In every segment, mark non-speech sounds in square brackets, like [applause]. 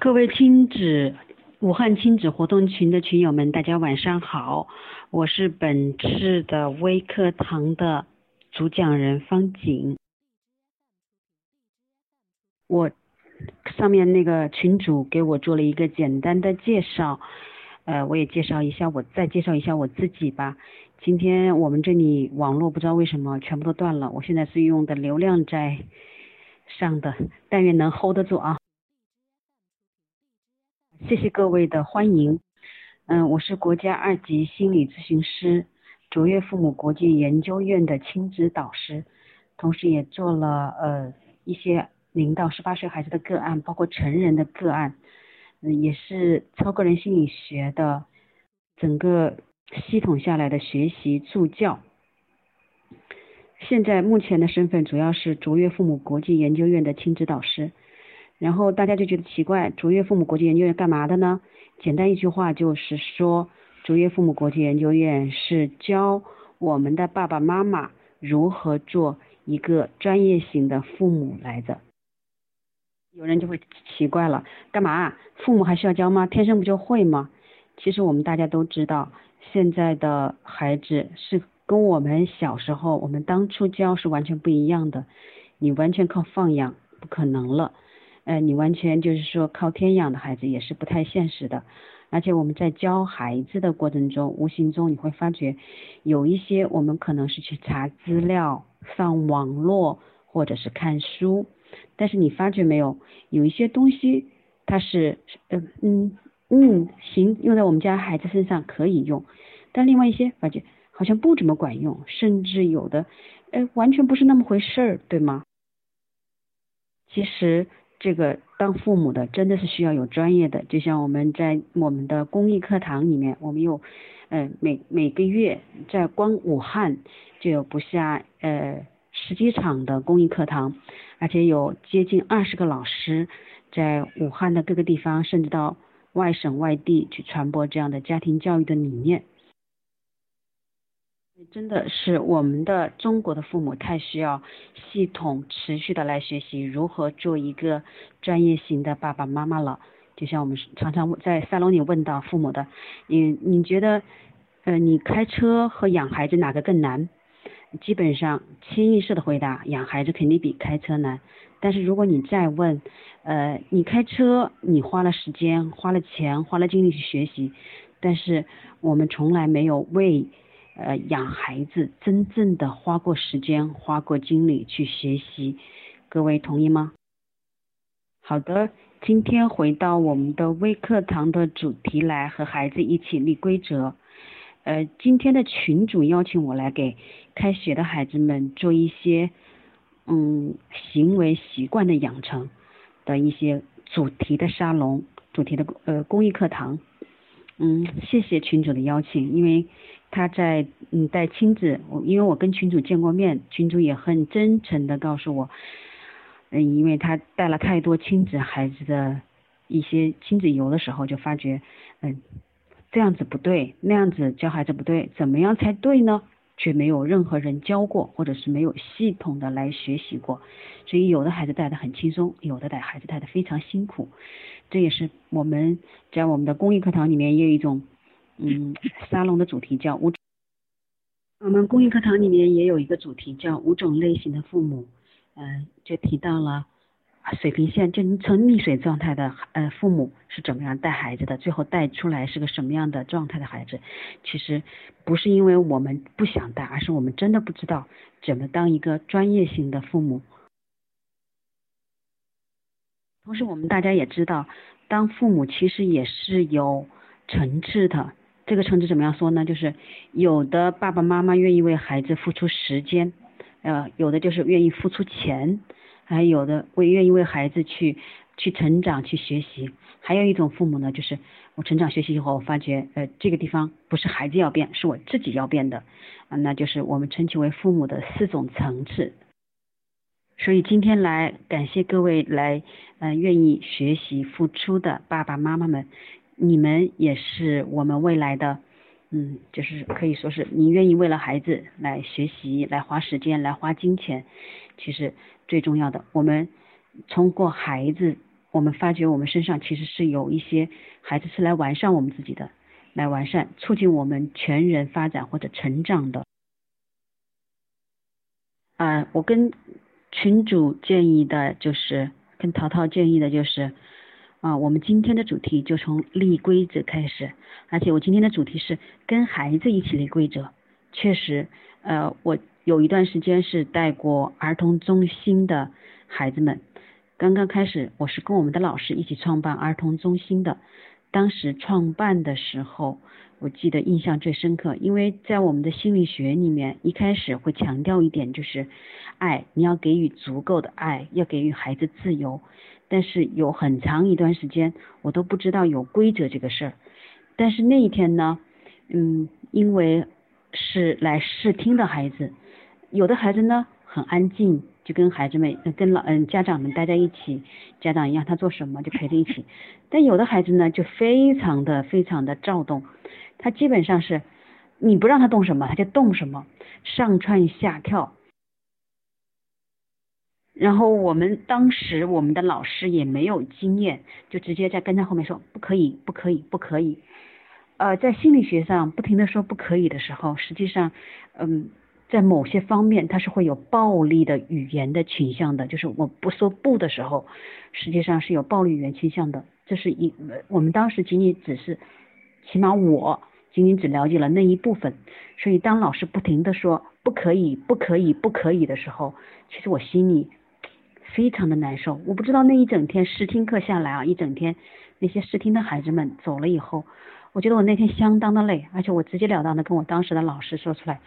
各位亲子武汉亲子活动群的群友们，大家晚上好，我是本次的微课堂的主讲人方景。我上面那个群主给我做了一个简单的介绍，呃，我也介绍一下我，再介绍一下我自己吧。今天我们这里网络不知道为什么全部都断了，我现在是用的流量在上的，但愿能 hold 得住啊。谢谢各位的欢迎，嗯，我是国家二级心理咨询师，卓越父母国际研究院的亲子导师，同时也做了呃一些零到十八岁孩子的个案，包括成人的个案，嗯，也是超个人心理学的整个系统下来的学习助教。现在目前的身份主要是卓越父母国际研究院的亲子导师。然后大家就觉得奇怪，卓越父母国际研究院干嘛的呢？简单一句话就是说，卓越父母国际研究院是教我们的爸爸妈妈如何做一个专业型的父母来着。有人就会奇怪了，干嘛？父母还需要教吗？天生不就会吗？其实我们大家都知道，现在的孩子是跟我们小时候我们当初教是完全不一样的，你完全靠放养不可能了。呃，你完全就是说靠天养的孩子也是不太现实的，而且我们在教孩子的过程中，无形中你会发觉有一些我们可能是去查资料、上网络或者是看书，但是你发觉没有，有一些东西它是嗯嗯嗯行，用在我们家孩子身上可以用，但另外一些发觉好像不怎么管用，甚至有的哎完全不是那么回事儿，对吗？其实。这个当父母的真的是需要有专业的，就像我们在我们的公益课堂里面，我们有，呃每每个月在光武汉就有不下呃十几场的公益课堂，而且有接近二十个老师在武汉的各个地方，甚至到外省外地去传播这样的家庭教育的理念。真的是我们的中国的父母太需要系统持续的来学习如何做一个专业型的爸爸妈妈了。就像我们常常在沙龙里问到父母的，你你觉得，呃，你开车和养孩子哪个更难？基本上清一色的回答，养孩子肯定比开车难。但是如果你再问，呃，你开车你花了时间、花了钱、花了精力去学习，但是我们从来没有为呃，养孩子真正的花过时间、花过精力去学习，各位同意吗？好的，今天回到我们的微课堂的主题来，和孩子一起立规则。呃，今天的群主邀请我来给开学的孩子们做一些嗯行为习惯的养成的一些主题的沙龙、主题的呃公益课堂。嗯，谢谢群主的邀请，因为。他在嗯带亲子，我因为我跟群主见过面，群主也很真诚的告诉我，嗯，因为他带了太多亲子孩子的一些亲子游的时候，就发觉，嗯，这样子不对，那样子教孩子不对，怎么样才对呢？却没有任何人教过，或者是没有系统的来学习过，所以有的孩子带的很轻松，有的带孩子带的非常辛苦，这也是我们在我们的公益课堂里面也有一种。嗯，沙龙的主题叫五。我们公益课堂里面也有一个主题叫五种类型的父母，嗯，就提到了水平线，就从溺水状态的呃父母是怎么样带孩子的，最后带出来是个什么样的状态的孩子。其实不是因为我们不想带，而是我们真的不知道怎么当一个专业型的父母。同时，我们大家也知道，当父母其实也是有层次的。这个层次怎么样说呢？就是有的爸爸妈妈愿意为孩子付出时间，呃，有的就是愿意付出钱，还有的为愿意为孩子去去成长去学习。还有一种父母呢，就是我成长学习以后，我发觉呃这个地方不是孩子要变，是我自己要变的，啊，那就是我们称其为父母的四种层次。所以今天来感谢各位来嗯愿意学习付出的爸爸妈妈们。你们也是我们未来的，嗯，就是可以说是你愿意为了孩子来学习、来花时间、来花金钱。其实最重要的，我们通过孩子我们发觉我们身上其实是有一些孩子是来完善我们自己的，来完善、促进我们全人发展或者成长的。啊，我跟群主建议的就是，跟淘淘建议的就是。啊，我们今天的主题就从立规则开始，而且我今天的主题是跟孩子一起立规则。确实，呃，我有一段时间是带过儿童中心的孩子们。刚刚开始，我是跟我们的老师一起创办儿童中心的。当时创办的时候，我记得印象最深刻，因为在我们的心理学里面，一开始会强调一点，就是爱，你要给予足够的爱，要给予孩子自由。但是有很长一段时间，我都不知道有规则这个事儿。但是那一天呢，嗯，因为是来试听的孩子，有的孩子呢很安静，就跟孩子们、跟老嗯家长们待在一起，家长让他做什么就陪在一起。但有的孩子呢就非常的非常的躁动，他基本上是你不让他动什么他就动什么，上蹿下跳。然后我们当时我们的老师也没有经验，就直接在跟在后面说不可以，不可以，不可以。呃，在心理学上不停的说不可以的时候，实际上，嗯，在某些方面它是会有暴力的语言的倾向的，就是我不说不的时候，实际上是有暴力语言倾向的。这是一我们当时仅仅只是，起码我仅仅只了解了那一部分，所以当老师不停的说不可以，不可以，不可以的时候，其实我心里。非常的难受，我不知道那一整天试听课下来啊，一整天那些试听的孩子们走了以后，我觉得我那天相当的累，而且我直截了当的跟我当时的老师说出来，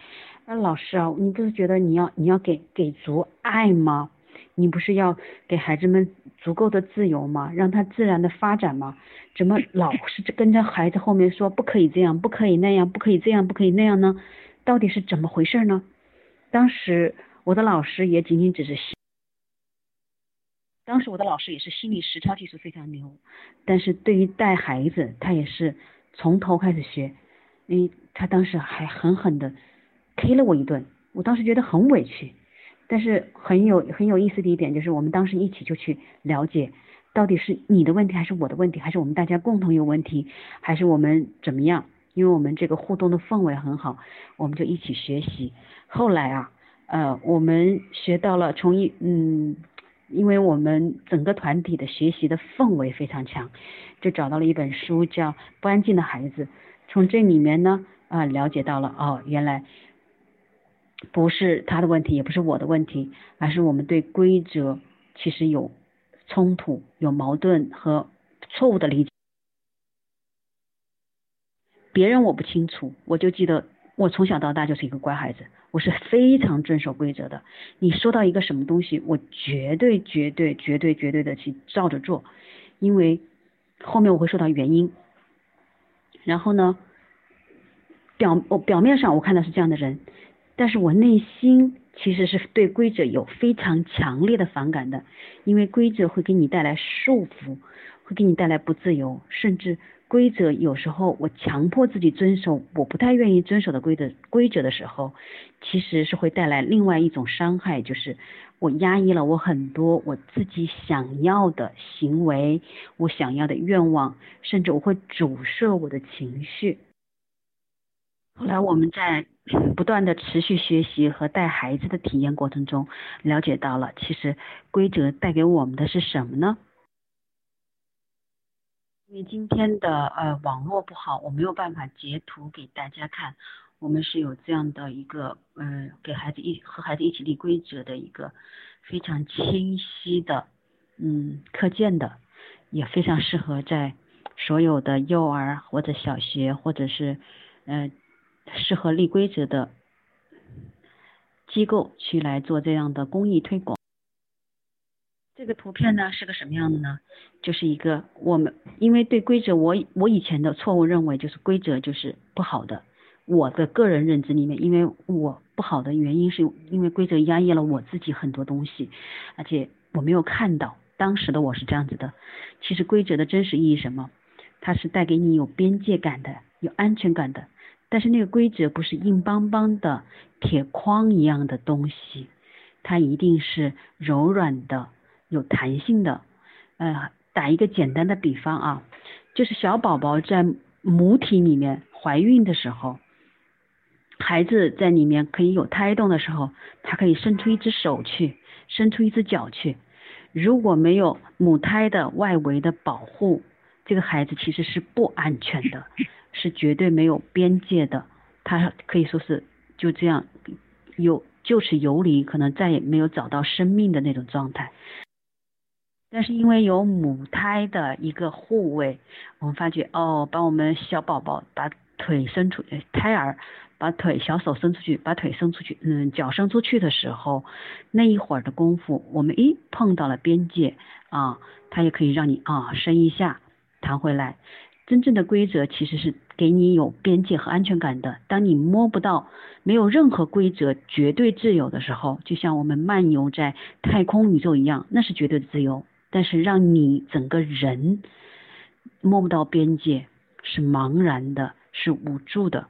那老师啊，你不是觉得你要你要给给足爱吗？你不是要给孩子们足够的自由吗？让他自然的发展吗？怎么老是跟着孩子后面说不可以这样，不可以那样，不可以这样，不可以那样呢？到底是怎么回事呢？当时我的老师也仅仅只是。当时我的老师也是心理实操技术非常牛，但是对于带孩子，他也是从头开始学，因为他当时还狠狠的 K 了我一顿，我当时觉得很委屈，但是很有很有意思的一点就是，我们当时一起就去了解，到底是你的问题还是我的问题，还是我们大家共同有问题，还是我们怎么样？因为我们这个互动的氛围很好，我们就一起学习。后来啊，呃，我们学到了从一嗯。因为我们整个团体的学习的氛围非常强，就找到了一本书叫《不安静的孩子》，从这里面呢啊了解到了哦，原来不是他的问题，也不是我的问题，而是我们对规则其实有冲突、有矛盾和错误的理解。别人我不清楚，我就记得。我从小到大就是一个乖孩子，我是非常遵守规则的。你说到一个什么东西，我绝对绝对绝对绝对的去照着做，因为后面我会说到原因。然后呢，表我表面上我看到是这样的人，但是我内心其实是对规则有非常强烈的反感的，因为规则会给你带来束缚，会给你带来不自由，甚至。规则有时候我强迫自己遵守，我不太愿意遵守的规则规则的时候，其实是会带来另外一种伤害，就是我压抑了我很多我自己想要的行为，我想要的愿望，甚至我会阻塞我的情绪。后来我们在 [clears throat] 不断的持续学习和带孩子的体验过程中，了解到了，其实规则带给我们的是什么呢？因为今天的呃网络不好，我没有办法截图给大家看。我们是有这样的一个嗯，给孩子一和孩子一起立规则的一个非常清晰的嗯课件的，也非常适合在所有的幼儿或者小学或者是呃适合立规则的机构去来做这样的公益推广。这个图片呢是个什么样的呢？就是一个我们因为对规则，我我以前的错误认为就是规则就是不好的。我的个人认知里面，因为我不好的原因是因为规则压抑了我自己很多东西，而且我没有看到当时的我是这样子的。其实规则的真实意义什么？它是带给你有边界感的、有安全感的。但是那个规则不是硬邦邦的铁框一样的东西，它一定是柔软的。有弹性的，呃，打一个简单的比方啊，就是小宝宝在母体里面怀孕的时候，孩子在里面可以有胎动的时候，他可以伸出一只手去，伸出一只脚去。如果没有母胎的外围的保护，这个孩子其实是不安全的，是绝对没有边界的。他可以说是就这样有就此游离，可能再也没有找到生命的那种状态。但是因为有母胎的一个护卫，我们发觉哦，把我们小宝宝把腿伸出，胎儿把腿小手伸出去，把腿伸出去，嗯，脚伸出去的时候，那一会儿的功夫，我们一碰到了边界啊，它也可以让你啊伸一下，弹回来。真正的规则其实是给你有边界和安全感的。当你摸不到，没有任何规则，绝对自由的时候，就像我们漫游在太空宇宙一样，那是绝对的自由。但是让你整个人摸不到边界，是茫然的，是无助的。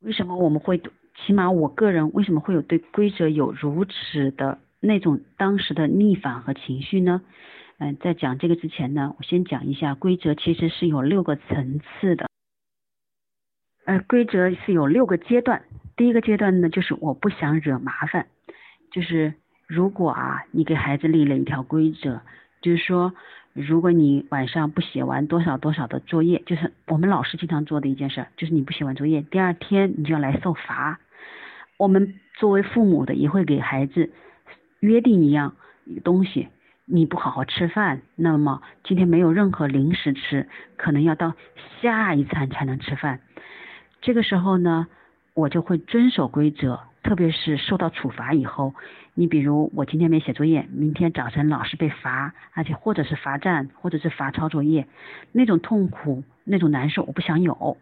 为什么我们会？起码我个人为什么会有对规则有如此的那种当时的逆反和情绪呢？嗯，在讲这个之前呢，我先讲一下规则其实是有六个层次的。呃，规则是有六个阶段。第一个阶段呢，就是我不想惹麻烦，就是如果啊，你给孩子立了一条规则，就是说，如果你晚上不写完多少多少的作业，就是我们老师经常做的一件事，就是你不写完作业，第二天你就要来受罚。我们作为父母的也会给孩子约定一样东西。你不好好吃饭，那么今天没有任何零食吃，可能要到下一餐才能吃饭。这个时候呢，我就会遵守规则，特别是受到处罚以后，你比如我今天没写作业，明天早晨老师被罚，而且或者是罚站，或者是罚抄作业，那种痛苦、那种难受，我不想有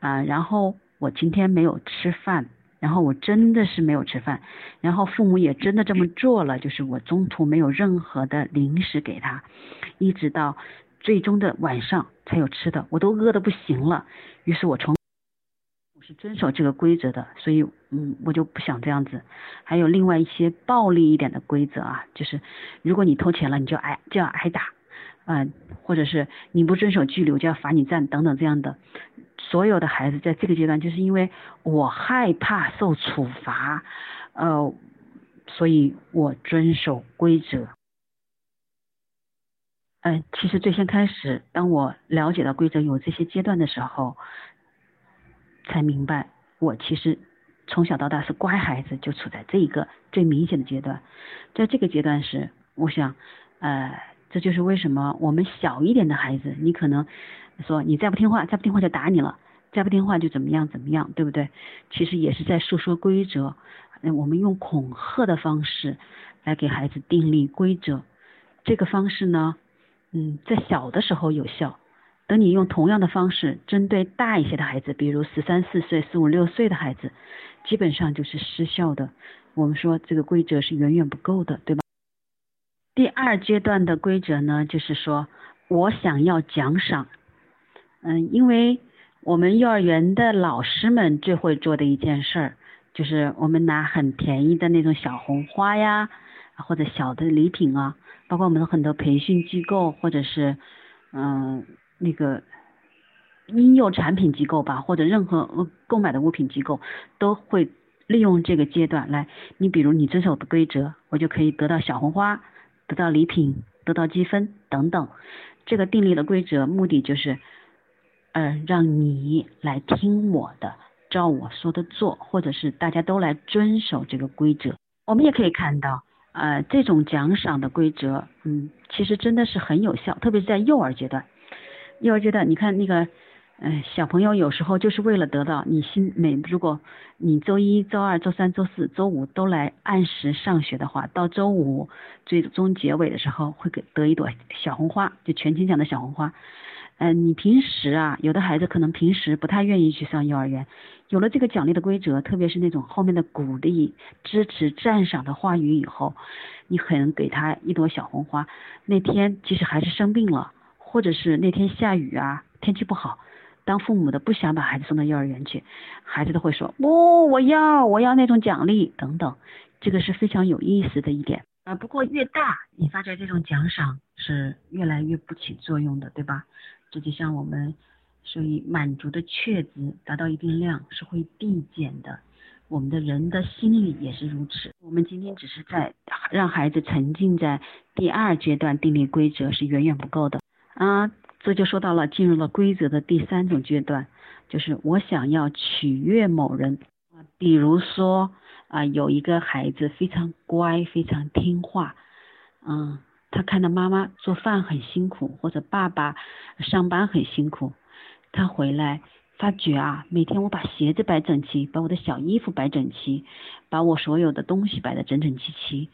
啊。然后我今天没有吃饭。然后我真的是没有吃饭，然后父母也真的这么做了，就是我中途没有任何的零食给他，一直到最终的晚上才有吃的，我都饿得不行了。于是我从是遵守这个规则的，所以嗯，我就不想这样子。还有另外一些暴力一点的规则啊，就是如果你偷钱了，你就挨就要挨打，嗯，或者是你不遵守纪律，我就要罚你站等等这样的。所有的孩子在这个阶段，就是因为我害怕受处罚，呃，所以我遵守规则。嗯，其实最先开始，当我了解到规则有这些阶段的时候，才明白我其实从小到大是乖孩子，就处在这一个最明显的阶段。在这个阶段时，我想，呃，这就是为什么我们小一点的孩子，你可能。说你再不听话，再不听话就打你了，再不听话就怎么样怎么样，对不对？其实也是在诉说规则。嗯，我们用恐吓的方式来给孩子订立规则，这个方式呢，嗯，在小的时候有效。等你用同样的方式针对大一些的孩子，比如十三四岁、十五六岁的孩子，基本上就是失效的。我们说这个规则是远远不够的，对吧？第二阶段的规则呢，就是说我想要奖赏。嗯，因为我们幼儿园的老师们最会做的一件事儿，就是我们拿很便宜的那种小红花呀，或者小的礼品啊，包括我们的很多培训机构，或者是嗯那个婴幼产品机构吧，或者任何购买的物品机构，都会利用这个阶段来。你比如你遵守的规则，我就可以得到小红花，得到礼品，得到积分等等。这个订立的规则目的就是。嗯，让你来听我的，照我说的做，或者是大家都来遵守这个规则。我们也可以看到，呃，这种奖赏的规则，嗯，其实真的是很有效，特别是在幼儿阶段。幼儿阶段，你看那个，嗯，小朋友有时候就是为了得到你心每，如果你周一周二周三周四周五都来按时上学的话，到周五最终结尾的时候会给得一朵小红花，就全勤奖的小红花。嗯，你平时啊，有的孩子可能平时不太愿意去上幼儿园，有了这个奖励的规则，特别是那种后面的鼓励、支持、赞赏的话语以后，你可能给他一朵小红花。那天即使孩子生病了，或者是那天下雨啊，天气不好，当父母的不想把孩子送到幼儿园去，孩子都会说：不，我要，我要那种奖励等等。这个是非常有意思的一点。啊，不过越大，你发觉这种奖赏是越来越不起作用的，对吧？这就像我们，所以满足的确值达到一定量是会递减的。我们的人的心理也是如此。我们今天只是在让孩子沉浸在第二阶段定立规则是远远不够的啊。这就说到了进入了规则的第三种阶段，就是我想要取悦某人，比如说。啊，有一个孩子非常乖，非常听话，嗯，他看到妈妈做饭很辛苦，或者爸爸上班很辛苦，他回来发觉啊，每天我把鞋子摆整齐，把我的小衣服摆整齐，把我所有的东西摆得整整齐齐，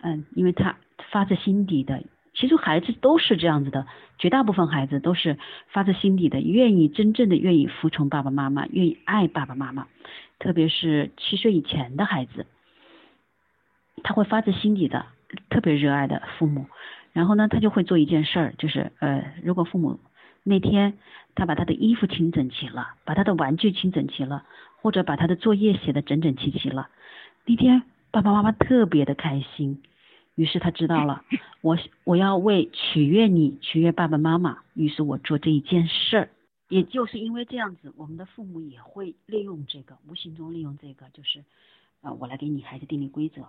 嗯，因为他发自心底的，其实孩子都是这样子的，绝大部分孩子都是发自心底的，愿意真正的愿意服从爸爸妈妈，愿意爱爸爸妈妈。特别是七岁以前的孩子，他会发自心底的特别热爱的父母，然后呢，他就会做一件事儿，就是呃，如果父母那天他把他的衣服清整齐了，把他的玩具清整齐了，或者把他的作业写的整整齐齐了，那天爸爸妈妈特别的开心，于是他知道了，我我要为取悦你，取悦爸爸妈妈，于是我做这一件事儿。也就是因为这样子，我们的父母也会利用这个，无形中利用这个，就是，呃，我来给你孩子订立规则，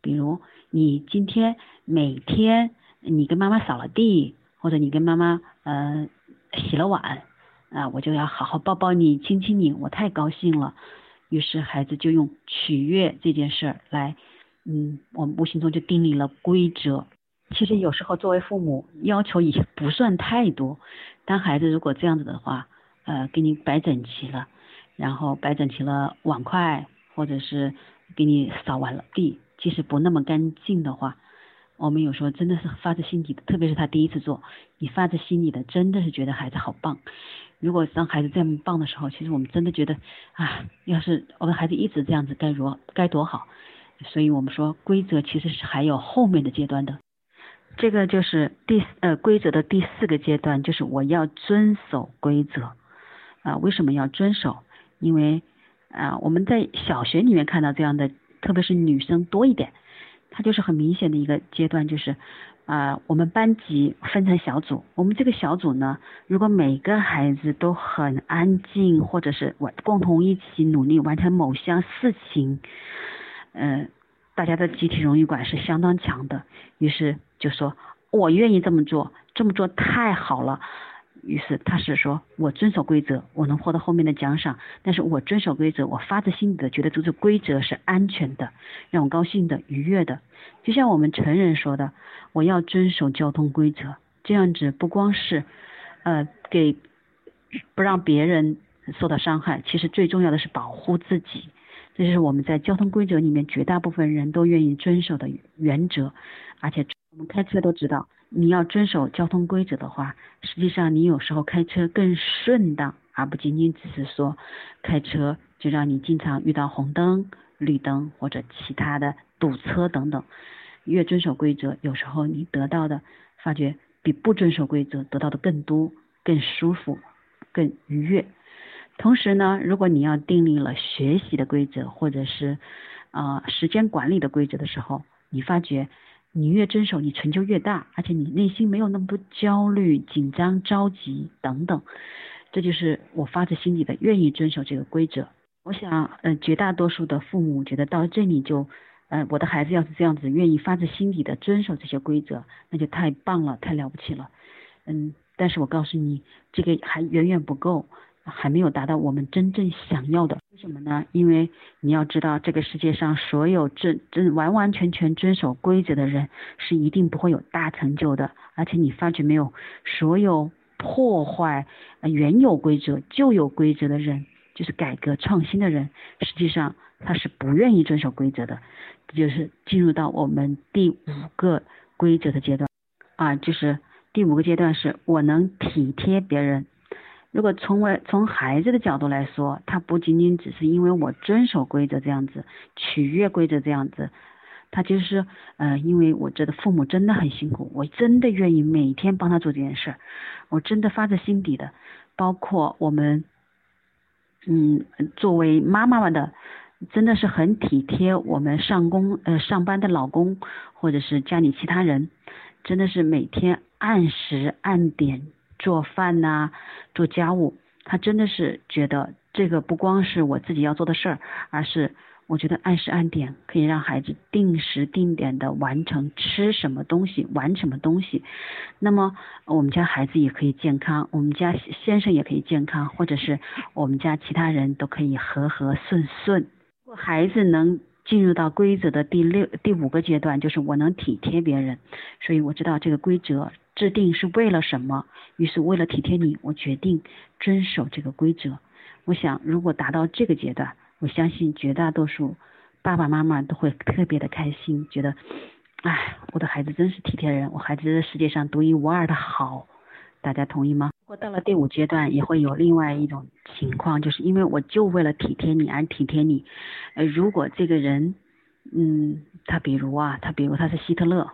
比如你今天每天你跟妈妈扫了地，或者你跟妈妈呃洗了碗，啊，我就要好好抱抱你，亲亲你，我太高兴了。于是孩子就用取悦这件事儿来，嗯，我们无形中就订立了规则。其实有时候作为父母要求也不算太多，当孩子如果这样子的话，呃，给你摆整齐了，然后摆整齐了碗筷，或者是给你扫完了地，即使不那么干净的话，我们有时候真的是发自心底的，特别是他第一次做，你发自心底的真的是觉得孩子好棒。如果当孩子这么棒的时候，其实我们真的觉得啊，要是我们孩子一直这样子该如该多好。所以我们说规则其实是还有后面的阶段的。这个就是第呃规则的第四个阶段，就是我要遵守规则啊。为什么要遵守？因为啊我们在小学里面看到这样的，特别是女生多一点，它就是很明显的一个阶段，就是啊我们班级分成小组，我们这个小组呢，如果每个孩子都很安静，或者是完共同一起努力完成某项事情，嗯。大家的集体荣誉感是相当强的，于是就说我愿意这么做，这么做太好了。于是他是说我遵守规则，我能获得后面的奖赏。但是我遵守规则，我发自心底的觉得这个规则是安全的，让我高兴的、愉悦的。就像我们成人说的，我要遵守交通规则，这样子不光是呃给不让别人受到伤害，其实最重要的是保护自己。这就是我们在交通规则里面绝大部分人都愿意遵守的原则，而且我们开车都知道，你要遵守交通规则的话，实际上你有时候开车更顺当，而不仅仅只是说开车就让你经常遇到红灯、绿灯或者其他的堵车等等。越遵守规则，有时候你得到的发觉比不遵守规则得到的更多、更舒服、更愉悦。同时呢，如果你要订立了学习的规则，或者是啊时间管理的规则的时候，你发觉你越遵守，你成就越大，而且你内心没有那么多焦虑、紧张、着急等等。这就是我发自心底的愿意遵守这个规则。我想，呃，绝大多数的父母觉得到这里就，呃，我的孩子要是这样子，愿意发自心底的遵守这些规则，那就太棒了，太了不起了。嗯，但是我告诉你，这个还远远不够。还没有达到我们真正想要的，为什么呢？因为你要知道，这个世界上所有真真完完全全遵守规则的人，是一定不会有大成就的。而且你发觉没有，所有破坏原有规则、旧有规则的人，就是改革创新的人，实际上他是不愿意遵守规则的。这就是进入到我们第五个规则的阶段啊，就是第五个阶段是我能体贴别人。如果从为从孩子的角度来说，他不仅仅只是因为我遵守规则这样子，取悦规则这样子，他就是，呃，因为我觉得父母真的很辛苦，我真的愿意每天帮他做这件事儿，我真的发自心底的，包括我们，嗯，作为妈妈们的，真的是很体贴我们上工呃上班的老公或者是家里其他人，真的是每天按时按点做饭呐，做家务。他真的是觉得这个不光是我自己要做的事儿，而是。我觉得按时按点可以让孩子定时定点的完成吃什么东西，玩什么东西。那么我们家孩子也可以健康，我们家先生也可以健康，或者是我们家其他人都可以和和顺顺。如果孩子能进入到规则的第六、第五个阶段，就是我能体贴别人，所以我知道这个规则制定是为了什么。于是为了体贴你，我决定遵守这个规则。我想，如果达到这个阶段。我相信绝大多数爸爸妈妈都会特别的开心，觉得，哎，我的孩子真是体贴人，我孩子是世界上独一无二的好，大家同意吗？如果到了第五阶段，也会有另外一种情况，就是因为我就为了体贴你而体贴你，呃，如果这个人，嗯，他比如啊，他比如他是希特勒，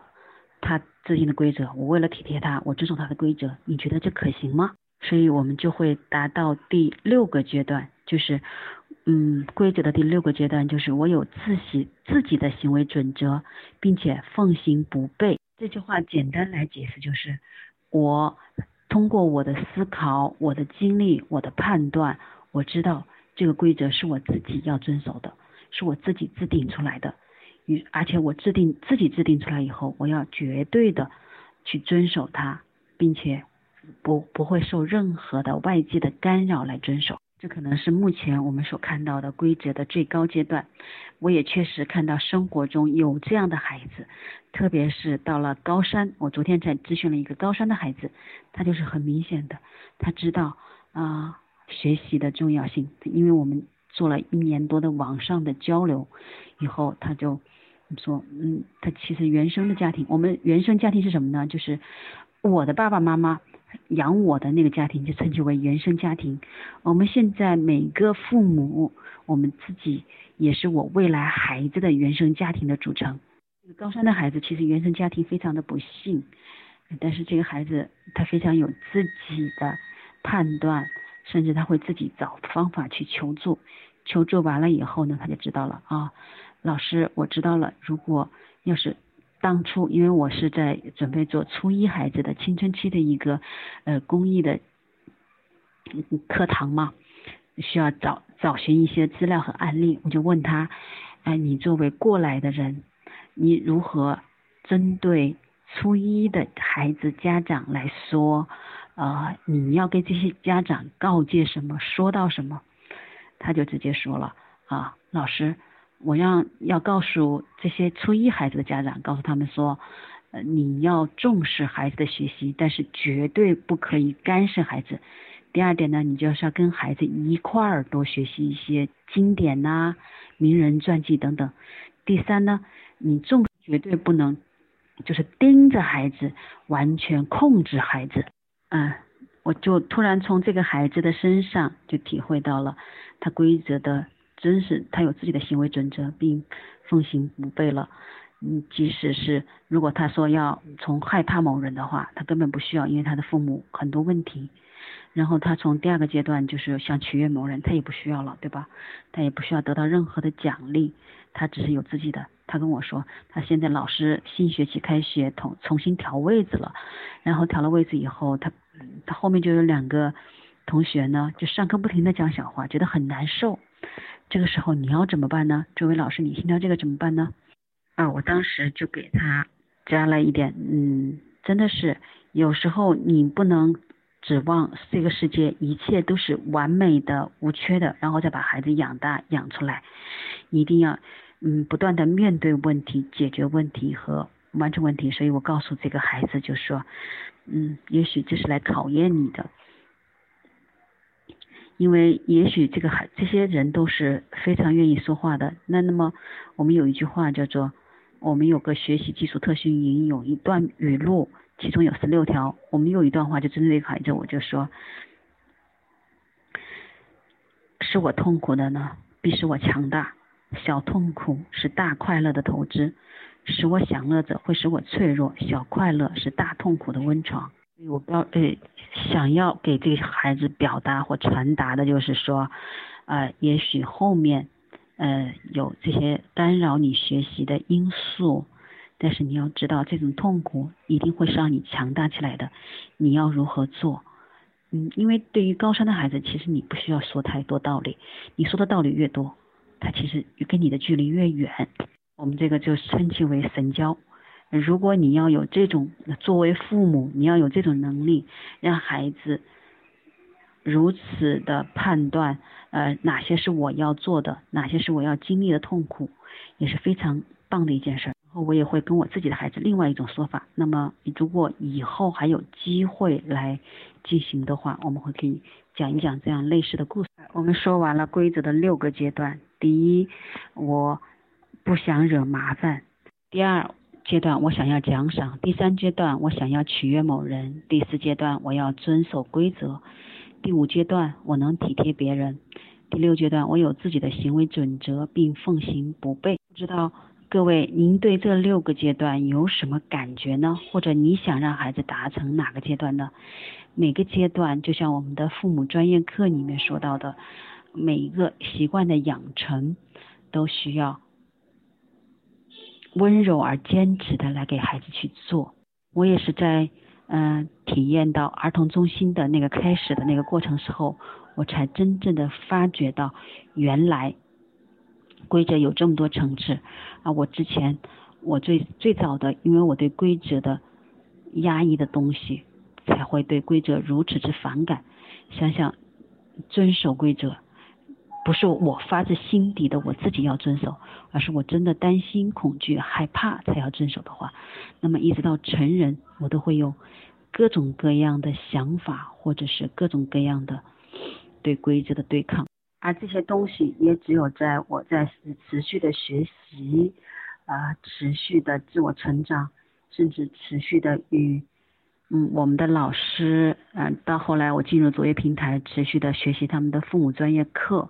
他制定的规则，我为了体贴他，我遵守他的规则，你觉得这可行吗？所以我们就会达到第六个阶段，就是。嗯，规则的第六个阶段就是我有自己自己的行为准则，并且奉行不悖。这句话简单来解释就是，我通过我的思考、我的经历、我的判断，我知道这个规则是我自己要遵守的，是我自己制定出来的。与而且我制定自己制定出来以后，我要绝对的去遵守它，并且不不会受任何的外界的干扰来遵守。这可能是目前我们所看到的规则的最高阶段。我也确实看到生活中有这样的孩子，特别是到了高三。我昨天才咨询了一个高三的孩子，他就是很明显的，他知道啊学习的重要性，因为我们做了一年多的网上的交流以后，他就说，嗯，他其实原生的家庭，我们原生家庭是什么呢？就是我的爸爸妈妈。养我的那个家庭就称之为原生家庭。我们现在每个父母，我们自己也是我未来孩子的原生家庭的组成。高三的孩子其实原生家庭非常的不幸，但是这个孩子他非常有自己的判断，甚至他会自己找方法去求助。求助完了以后呢，他就知道了啊，老师我知道了，如果要是。当初因为我是在准备做初一孩子的青春期的一个呃公益的课堂嘛，需要找找寻一些资料和案例，我就问他，哎，你作为过来的人，你如何针对初一的孩子家长来说，呃，你要给这些家长告诫什么，说到什么？他就直接说了啊，老师。我让要告诉这些初一孩子的家长，告诉他们说，呃，你要重视孩子的学习，但是绝对不可以干涉孩子。第二点呢，你就是要跟孩子一块儿多学习一些经典呐、名人传记等等。第三呢，你重绝对不能就是盯着孩子，完全控制孩子。嗯，我就突然从这个孩子的身上就体会到了他规则的。真是他有自己的行为准则，并奉行不悖了。嗯，即使是如果他说要从害怕某人的话，他根本不需要，因为他的父母很多问题。然后他从第二个阶段就是想取悦某人，他也不需要了，对吧？他也不需要得到任何的奖励，他只是有自己的。他跟我说，他现在老师新学期开学重重新调位置了，然后调了位置以后，他他后面就有两个同学呢，就上课不停的讲小话，觉得很难受。这个时候你要怎么办呢？这位老师，你听到这个怎么办呢？啊，我当时就给他加了一点，嗯，真的是有时候你不能指望这个世界一切都是完美的、无缺的，然后再把孩子养大养出来，一定要嗯不断的面对问题、解决问题和完成问题。所以我告诉这个孩子就说，嗯，也许这是来考验你的。因为也许这个孩这些人都是非常愿意说话的。那那么我们有一句话叫做，我们有个学习技术特训营有一段语录，其中有十六条。我们有一段话就针对孩子，我就说，使我痛苦的呢，必使我强大。小痛苦是大快乐的投资，使我享乐者会使我脆弱。小快乐是大痛苦的温床。我不要呃，想要给这个孩子表达或传达的就是说，呃，也许后面呃有这些干扰你学习的因素，但是你要知道这种痛苦一定会是让你强大起来的。你要如何做？嗯，因为对于高三的孩子，其实你不需要说太多道理，你说的道理越多，他其实跟你的距离越远。我们这个就称其为神交。如果你要有这种作为父母，你要有这种能力，让孩子如此的判断，呃，哪些是我要做的，哪些是我要经历的痛苦，也是非常棒的一件事儿。然后我也会跟我自己的孩子另外一种说法。那么如果以后还有机会来进行的话，我们会可以讲一讲这样类似的故事。我们说完了规则的六个阶段，第一，我不想惹麻烦；第二阶段，我想要奖赏；第三阶段，我想要取悦某人；第四阶段，我要遵守规则；第五阶段，我能体贴别人；第六阶段，我有自己的行为准则并奉行不悖。不知道。各位，您对这六个阶段有什么感觉呢？或者你想让孩子达成哪个阶段呢？每个阶段就像我们的父母专业课里面说到的，每一个习惯的养成都需要温柔而坚持的来给孩子去做。我也是在嗯体验到儿童中心的那个开始的那个过程时候，我才真正的发觉到原来。规则有这么多层次啊！我之前我最最早的，因为我对规则的压抑的东西，才会对规则如此之反感。想想遵守规则，不是我发自心底的我自己要遵守，而是我真的担心、恐惧、害怕才要遵守的话，那么一直到成人，我都会有各种各样的想法，或者是各种各样的对规则的对抗。而这些东西也只有在我在持续的学习，啊，持续的自我成长，甚至持续的与嗯我们的老师，嗯，到后来我进入卓越平台，持续的学习他们的父母专业课，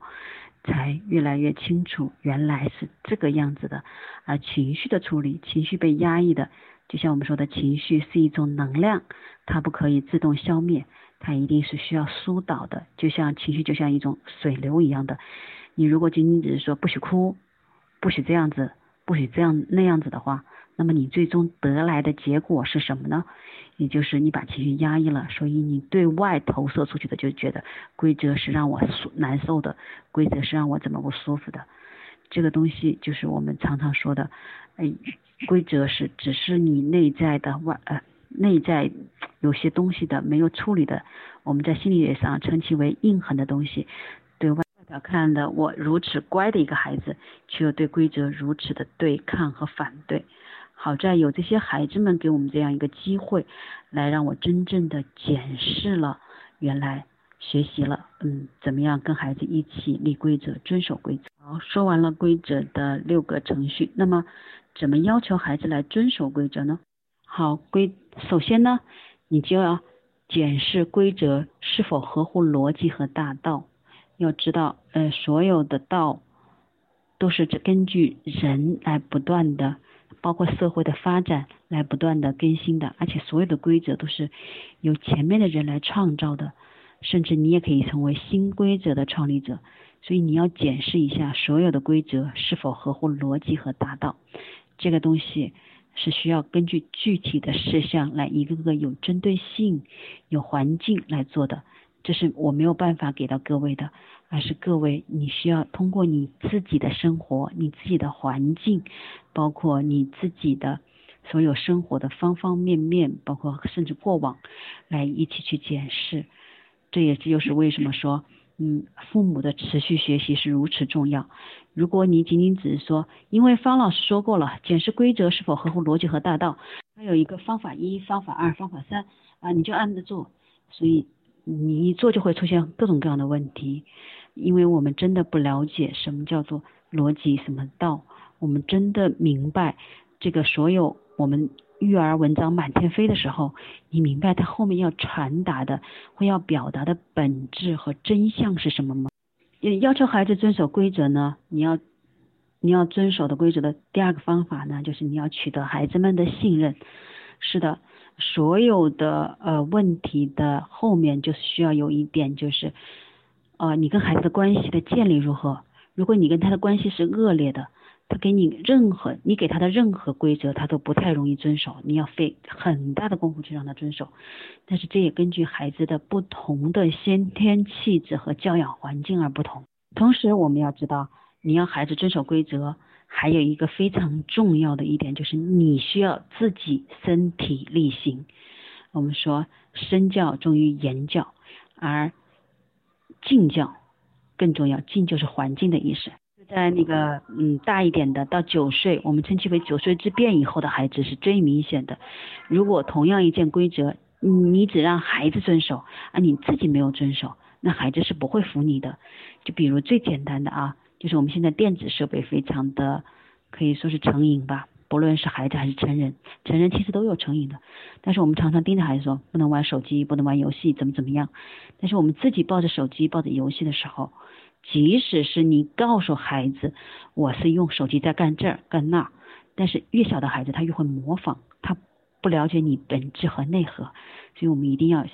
才越来越清楚原来是这个样子的。而情绪的处理，情绪被压抑的，就像我们说的情绪是一种能量，它不可以自动消灭。它一定是需要疏导的，就像情绪就像一种水流一样的。你如果仅仅只是说不许哭，不许这样子，不许这样那样子的话，那么你最终得来的结果是什么呢？也就是你把情绪压抑了，所以你对外投射出去的就觉得规则是让我难受的，规则是让我怎么不舒服的。这个东西就是我们常常说的，哎，规则是只是你内在的外呃。内在有些东西的没有处理的，我们在心理学上称其为印痕的东西。对外表看的我如此乖的一个孩子，却又对规则如此的对抗和反对。好在有这些孩子们给我们这样一个机会，来让我真正的检视了，原来学习了，嗯，怎么样跟孩子一起立规则、遵守规则。好，说完了规则的六个程序，那么怎么要求孩子来遵守规则呢？好规，首先呢，你就要检视规则是否合乎逻辑和大道。要知道，呃，所有的道都是根据人来不断的，包括社会的发展来不断的更新的，而且所有的规则都是由前面的人来创造的，甚至你也可以成为新规则的创立者。所以你要检视一下所有的规则是否合乎逻辑和大道，这个东西。是需要根据具体的事项来一个个有针对性、有环境来做的，这是我没有办法给到各位的，而是各位你需要通过你自己的生活、你自己的环境，包括你自己的所有生活的方方面面，包括甚至过往，来一起去检视。这也就是为什么说。嗯，父母的持续学习是如此重要。如果你仅仅只是说，因为方老师说过了，检视规则是否合乎逻辑和大道，还有一个方法一、方法二、方法三啊，你就按着做，所以你一做就会出现各种各样的问题。因为我们真的不了解什么叫做逻辑，什么道，我们真的明白这个所有我们。育儿文章满天飞的时候，你明白他后面要传达的、会要表达的本质和真相是什么吗？要求孩子遵守规则呢？你要你要遵守的规则的第二个方法呢，就是你要取得孩子们的信任。是的，所有的呃问题的后面就是需要有一点，就是呃你跟孩子的关系的建立如何？如果你跟他的关系是恶劣的，他给你任何你给他的任何规则，他都不太容易遵守，你要费很大的功夫去让他遵守。但是这也根据孩子的不同的先天气质和教养环境而不同。同时，我们要知道，你要孩子遵守规则，还有一个非常重要的一点，就是你需要自己身体力行。我们说身教重于言教，而敬教更重要。敬就是环境的意思。在那个嗯大一点的到九岁，我们称其为九岁之变以后的孩子是最明显的。如果同样一件规则，你只让孩子遵守，而你自己没有遵守。那孩子是不会服你的，就比如最简单的啊，就是我们现在电子设备非常的可以说是成瘾吧，不论是孩子还是成人，成人其实都有成瘾的。但是我们常常盯着孩子说不能玩手机，不能玩游戏，怎么怎么样。但是我们自己抱着手机抱着游戏的时候，即使是你告诉孩子我是用手机在干这儿干那，但是越小的孩子他越会模仿，他不了解你本质和内核。所以我们一定要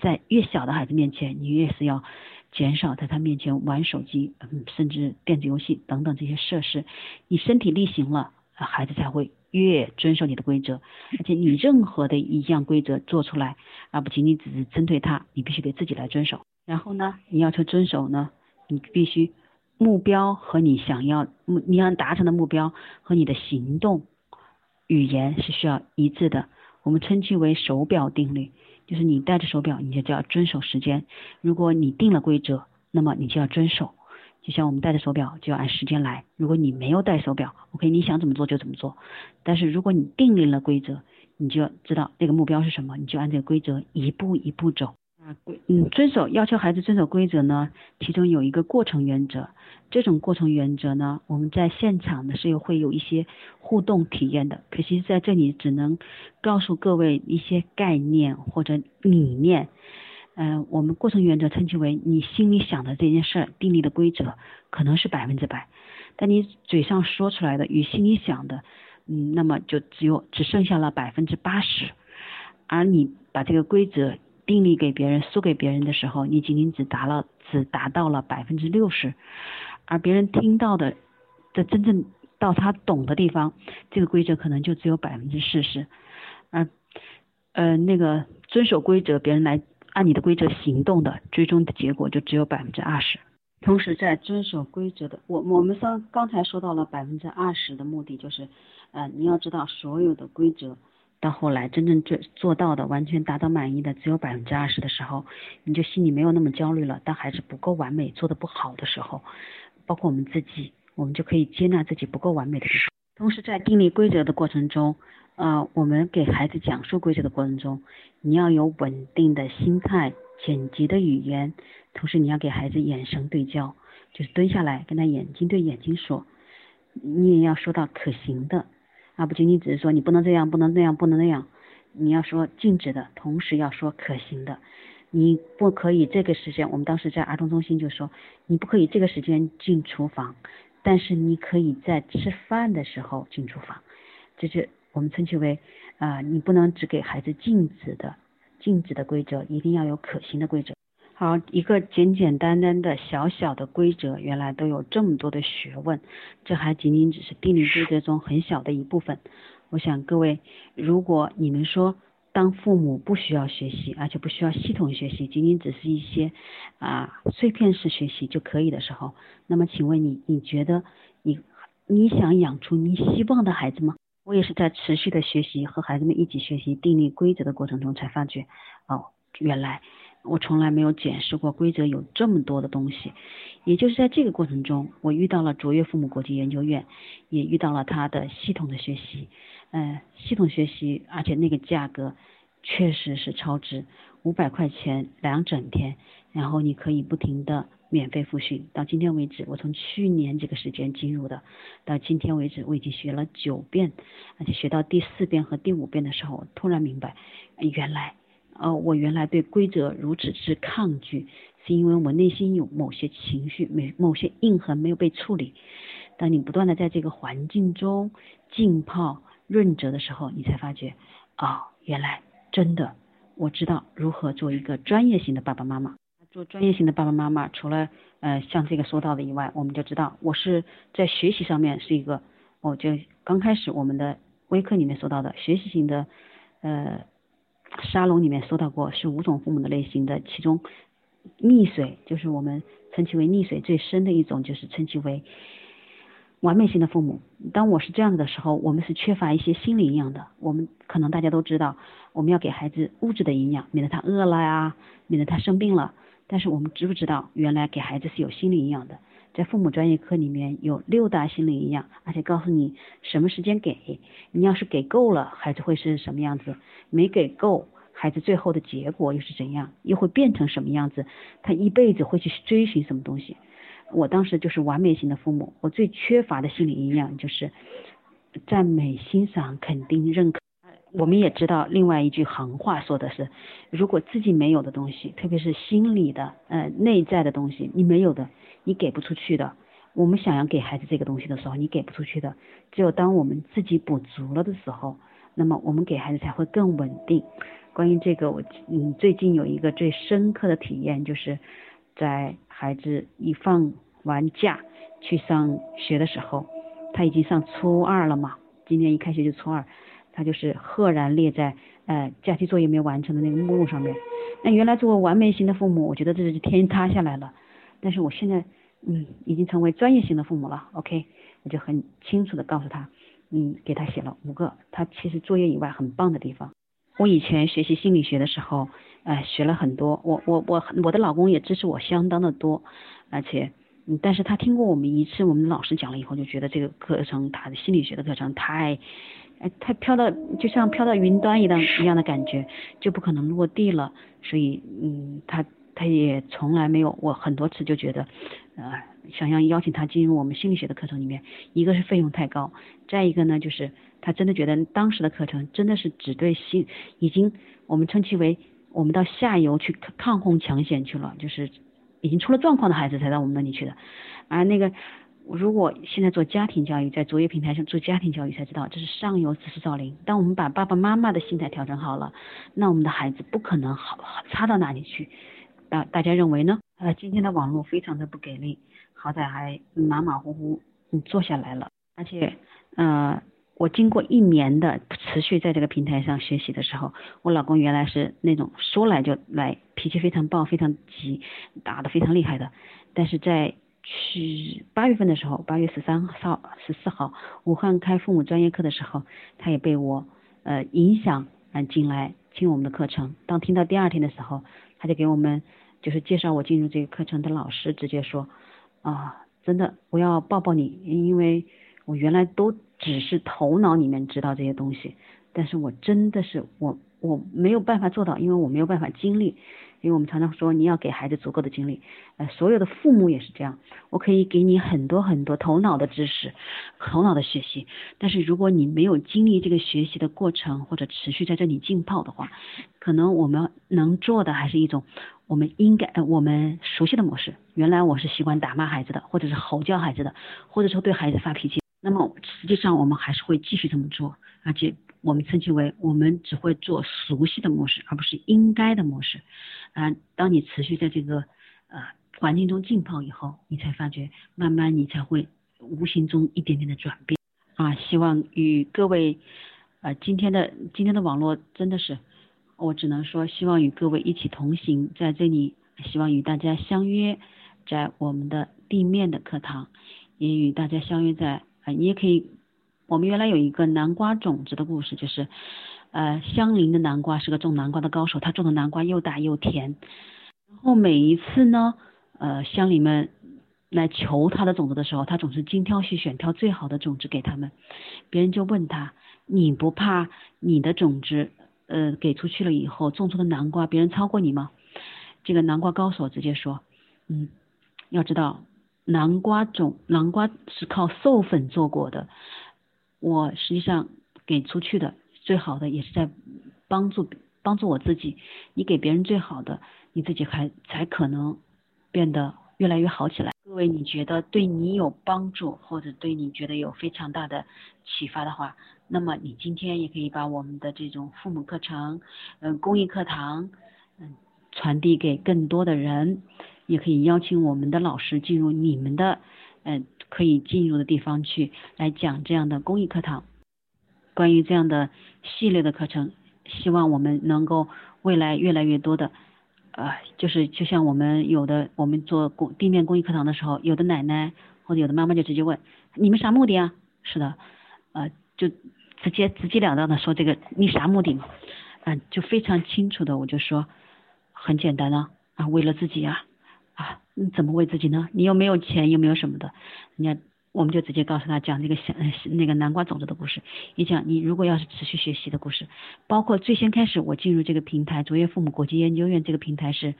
在越小的孩子面前，你越是要减少在他面前玩手机，嗯，甚至电子游戏等等这些设施。你身体力行了，孩子才会越遵守你的规则。而且你任何的一项规则做出来，而不仅仅只是针对他，你必须得自己来遵守。然后呢，你要求遵守呢，你必须目标和你想要目你要达成的目标和你的行动语言是需要一致的。我们称其为手表定律。就是你戴着手表，你就就要遵守时间。如果你定了规则，那么你就要遵守。就像我们戴着手表，就要按时间来。如果你没有戴手表，OK，你想怎么做就怎么做。但是如果你定立了规则，你就要知道这个目标是什么，你就按这个规则一步一步走。啊，规嗯，遵守要求孩子遵守规则呢，其中有一个过程原则。这种过程原则呢，我们在现场呢是有会有一些互动体验的。可惜在这里只能告诉各位一些概念或者理念。嗯，我们过程原则称其为你心里想的这件事儿定立的规则可能是百分之百，但你嘴上说出来的与心里想的，嗯，那么就只有只剩下了百分之八十。而你把这个规则定立给别人、输给别人的时候，你仅仅只达了只达到了百分之六十。而别人听到的，的真正到他懂的地方，这个规则可能就只有百分之四十，而呃那个遵守规则，别人来按你的规则行动的，最终的结果就只有百分之二十。同时，在遵守规则的，我我们说刚才说到了百分之二十的目的，就是呃你要知道所有的规则到后来真正做做到的，完全达到满意的只有百分之二十的时候，你就心里没有那么焦虑了。当孩子不够完美，做的不好的时候。包括我们自己，我们就可以接纳自己不够完美的时候。同时，在订立规则的过程中，呃，我们给孩子讲述规则的过程中，你要有稳定的心态、简洁的语言，同时你要给孩子眼神对焦，就是蹲下来跟他眼睛对眼睛说，你也要说到可行的，而不仅仅只是说你不能这样，不能那样，不能那样，你要说禁止的，同时要说可行的。你不可以这个时间，我们当时在儿童中心就说，你不可以这个时间进厨房，但是你可以在吃饭的时候进厨房，这是我们称其为啊，你不能只给孩子禁止的禁止的规则，一定要有可行的规则。好，一个简简单单的小小的规则，原来都有这么多的学问，这还仅仅只是定力规则中很小的一部分。我想各位，如果你们说。当父母不需要学习，而且不需要系统学习，仅仅只是一些啊碎片式学习就可以的时候，那么请问你，你觉得你你想养出你希望的孩子吗？我也是在持续的学习和孩子们一起学习订立规则的过程中才发觉，哦，原来我从来没有检视过规则有这么多的东西。也就是在这个过程中，我遇到了卓越父母国际研究院，也遇到了他的系统的学习。嗯，系统学习，而且那个价格确实是超值，五百块钱两整天，然后你可以不停的免费复训。到今天为止，我从去年这个时间进入的，到今天为止，我已经学了九遍，而且学到第四遍和第五遍的时候，我突然明白，原来，呃，我原来对规则如此之抗拒，是因为我内心有某些情绪，某某些印痕没有被处理。当你不断的在这个环境中浸泡。润泽的时候，你才发觉，哦，原来真的，我知道如何做一个专业型的爸爸妈妈。做专业型的爸爸妈妈，除了呃像这个说到的以外，我们就知道我是在学习上面是一个，我就刚开始我们的微课里面说到的学习型的呃沙龙里面说到过是五种父母的类型的，其中溺水就是我们称其为溺水最深的一种，就是称其为完美型的父母。当我是这样子的时候，我们是缺乏一些心理营养的。我们可能大家都知道，我们要给孩子物质的营养，免得他饿了呀，免得他生病了。但是我们知不知道，原来给孩子是有心理营养的？在父母专业课里面有六大心理营养，而且告诉你什么时间给，你要是给够了，孩子会是什么样子；没给够，孩子最后的结果又是怎样，又会变成什么样子？他一辈子会去追寻什么东西？我当时就是完美型的父母，我最缺乏的心理营养就是赞美、欣赏、肯定、认可。我们也知道，另外一句行话说的是，如果自己没有的东西，特别是心理的、呃内在的东西，你没有的，你给不出去的。我们想要给孩子这个东西的时候，你给不出去的。只有当我们自己补足了的时候，那么我们给孩子才会更稳定。关于这个，我嗯最近有一个最深刻的体验，就是在孩子一放完假去上学的时候，他已经上初二了嘛，今年一开学就初二。他就是赫然列在呃假期作业没有完成的那个目录上面。那原来作为完美型的父母，我觉得这是天塌下来了。但是我现在嗯已经成为专业型的父母了，OK，我就很清楚的告诉他，嗯，给他写了五个他其实作业以外很棒的地方。我以前学习心理学的时候，呃学了很多，我我我我的老公也支持我相当的多，而且嗯但是他听过我们一次我们老师讲了以后，就觉得这个课程他的心理学的课程太。哎，他飘到就像飘到云端一样一样的感觉，就不可能落地了。所以，嗯，他他也从来没有，我很多次就觉得，呃，想要邀请他进入我们心理学的课程里面，一个是费用太高，再一个呢，就是他真的觉得当时的课程真的是只对心，已经我们称其为我们到下游去抗洪抢险去了，就是已经出了状况的孩子才到我们那里去的，而那个。如果现在做家庭教育，在卓越平台上做家庭教育，才知道这是上游知识造林。当我们把爸爸妈妈的心态调整好了，那我们的孩子不可能好好差到哪里去。大大家认为呢？呃，今天的网络非常的不给力，好歹还马马虎虎嗯做下来了。而且，呃，我经过一年的持续在这个平台上学习的时候，我老公原来是那种说来就来，脾气非常暴、非常急，打的非常厉害的，但是在。去八月份的时候，八月十三号、十四号，武汉开父母专业课的时候，他也被我呃影响嗯进来听我们的课程。当听到第二天的时候，他就给我们就是介绍我进入这个课程的老师，直接说啊，真的我要抱抱你，因为我原来都只是头脑里面知道这些东西，但是我真的是我我没有办法做到，因为我没有办法经历。因为我们常常说你要给孩子足够的精力，呃，所有的父母也是这样。我可以给你很多很多头脑的知识，头脑的学习，但是如果你没有经历这个学习的过程，或者持续在这里浸泡的话，可能我们能做的还是一种我们应该呃我们熟悉的模式。原来我是习惯打骂孩子的，或者是吼叫孩子的，或者说对孩子发脾气。那么实际上我们还是会继续这么做，而且。我们称其为我们只会做熟悉的模式，而不是应该的模式。啊，当你持续在这个呃环境中浸泡以后，你才发觉，慢慢你才会无形中一点点的转变。啊，希望与各位，呃，今天的今天的网络真的是，我只能说希望与各位一起同行，在这里希望与大家相约在我们的地面的课堂，也与大家相约在啊，你也可以。我们原来有一个南瓜种子的故事，就是，呃，相邻的南瓜是个种南瓜的高手，他种的南瓜又大又甜。然后每一次呢，呃，乡邻们来求他的种子的时候，他总是精挑细选，挑最好的种子给他们。别人就问他：“你不怕你的种子，呃，给出去了以后种出的南瓜别人超过你吗？”这个南瓜高手直接说：“嗯，要知道，南瓜种南瓜是靠授粉做果的。”我实际上给出去的最好的，也是在帮助帮助我自己。你给别人最好的，你自己还才可能变得越来越好起来。各位，你觉得对你有帮助，或者对你觉得有非常大的启发的话，那么你今天也可以把我们的这种父母课程，嗯，公益课堂，嗯，传递给更多的人，也可以邀请我们的老师进入你们的嗯可以进入的地方去来讲这样的公益课堂，关于这样的系列的课程，希望我们能够未来越来越多的。呃，就是就像我们有的，我们做公地面公益课堂的时候，有的奶奶或者有的妈妈就直接问，你们啥目的啊？是的，呃，就直接直截了当的说这个，你啥目的嘛？嗯，就非常清楚的，我就说很简单啊，啊，为了自己啊，啊，你怎么为自己呢？你又没有钱，又没有什么的，你看。我们就直接告诉他讲那个小那个南瓜种子的故事，你讲你如果要是持续学习的故事，包括最先开始我进入这个平台卓越父母国际研究院这个平台是，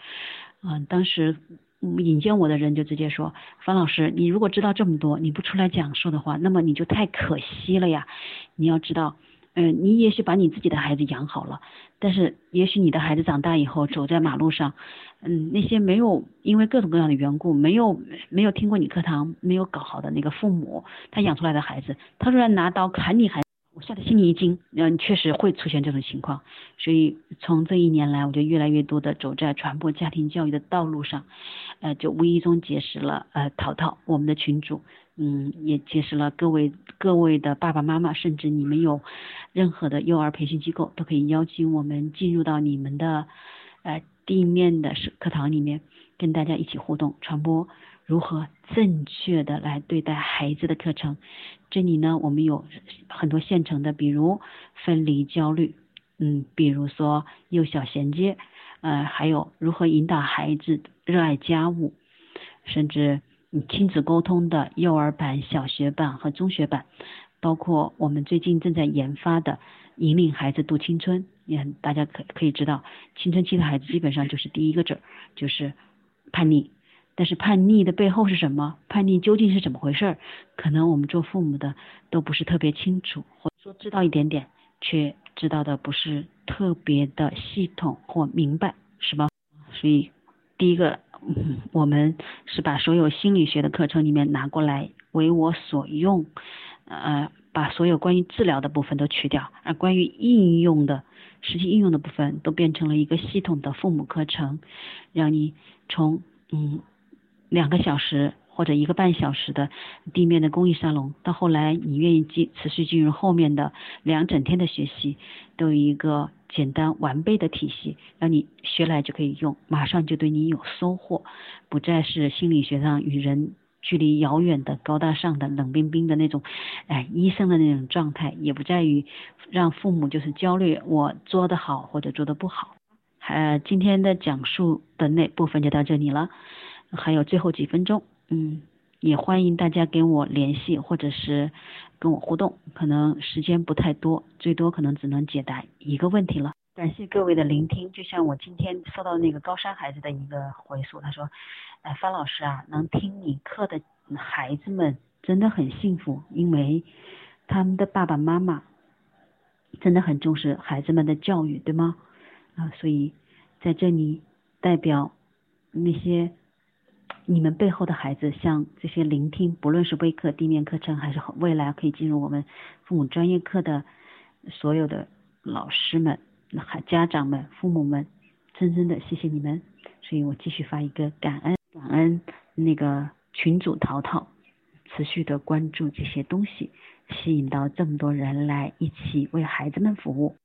嗯，当时引荐我的人就直接说，方老师，你如果知道这么多，你不出来讲述的话，那么你就太可惜了呀，你要知道。嗯，你也许把你自己的孩子养好了，但是也许你的孩子长大以后走在马路上，嗯，那些没有因为各种各样的缘故没有没有听过你课堂没有搞好的那个父母，他养出来的孩子，他突然拿刀砍你孩，我吓得心里一惊，嗯，确实会出现这种情况，所以从这一年来，我就越来越多的走在传播家庭教育的道路上，呃，就无意中结识了呃淘淘我们的群主。嗯，也结识了各位各位的爸爸妈妈，甚至你们有任何的幼儿培训机构，都可以邀请我们进入到你们的呃地面的课堂里面，跟大家一起互动，传播如何正确的来对待孩子的课程。这里呢，我们有很多现成的，比如分离焦虑，嗯，比如说幼小衔接，呃，还有如何引导孩子热爱家务，甚至。亲子沟通的幼儿版、小学版和中学版，包括我们最近正在研发的引领孩子度青春。也大家可可以知道，青春期的孩子基本上就是第一个字儿，就是叛逆。但是叛逆的背后是什么？叛逆究竟是怎么回事儿？可能我们做父母的都不是特别清楚，或者说知道一点点，却知道的不是特别的系统或明白，是吧？所以第一个。[laughs] 我们是把所有心理学的课程里面拿过来为我所用，呃，把所有关于治疗的部分都去掉，而关于应用的实际应用的部分都变成了一个系统的父母课程，让你从嗯两个小时。或者一个半小时的地面的公益沙龙，到后来你愿意进持续进入后面的两整天的学习，都有一个简单完备的体系，让你学来就可以用，马上就对你有收获，不再是心理学上与人距离遥远的高大上的冷冰冰的那种，哎医生的那种状态，也不在于让父母就是焦虑我做得好或者做得不好。呃，今天的讲述的那部分就到这里了，还有最后几分钟。嗯，也欢迎大家跟我联系，或者是跟我互动。可能时间不太多，最多可能只能解答一个问题了。感谢各位的聆听。就像我今天收到那个高山孩子的一个回复，他说：“哎，方老师啊，能听你课的孩子们真的很幸福，因为他们的爸爸妈妈真的很重视孩子们的教育，对吗？啊，所以在这里代表那些。”你们背后的孩子，像这些聆听，不论是微课、地面课程，还是未来可以进入我们父母专业课的所有的老师们、还家长们、父母们，真真的谢谢你们。所以我继续发一个感恩，感恩那个群主淘淘，持续的关注这些东西，吸引到这么多人来一起为孩子们服务。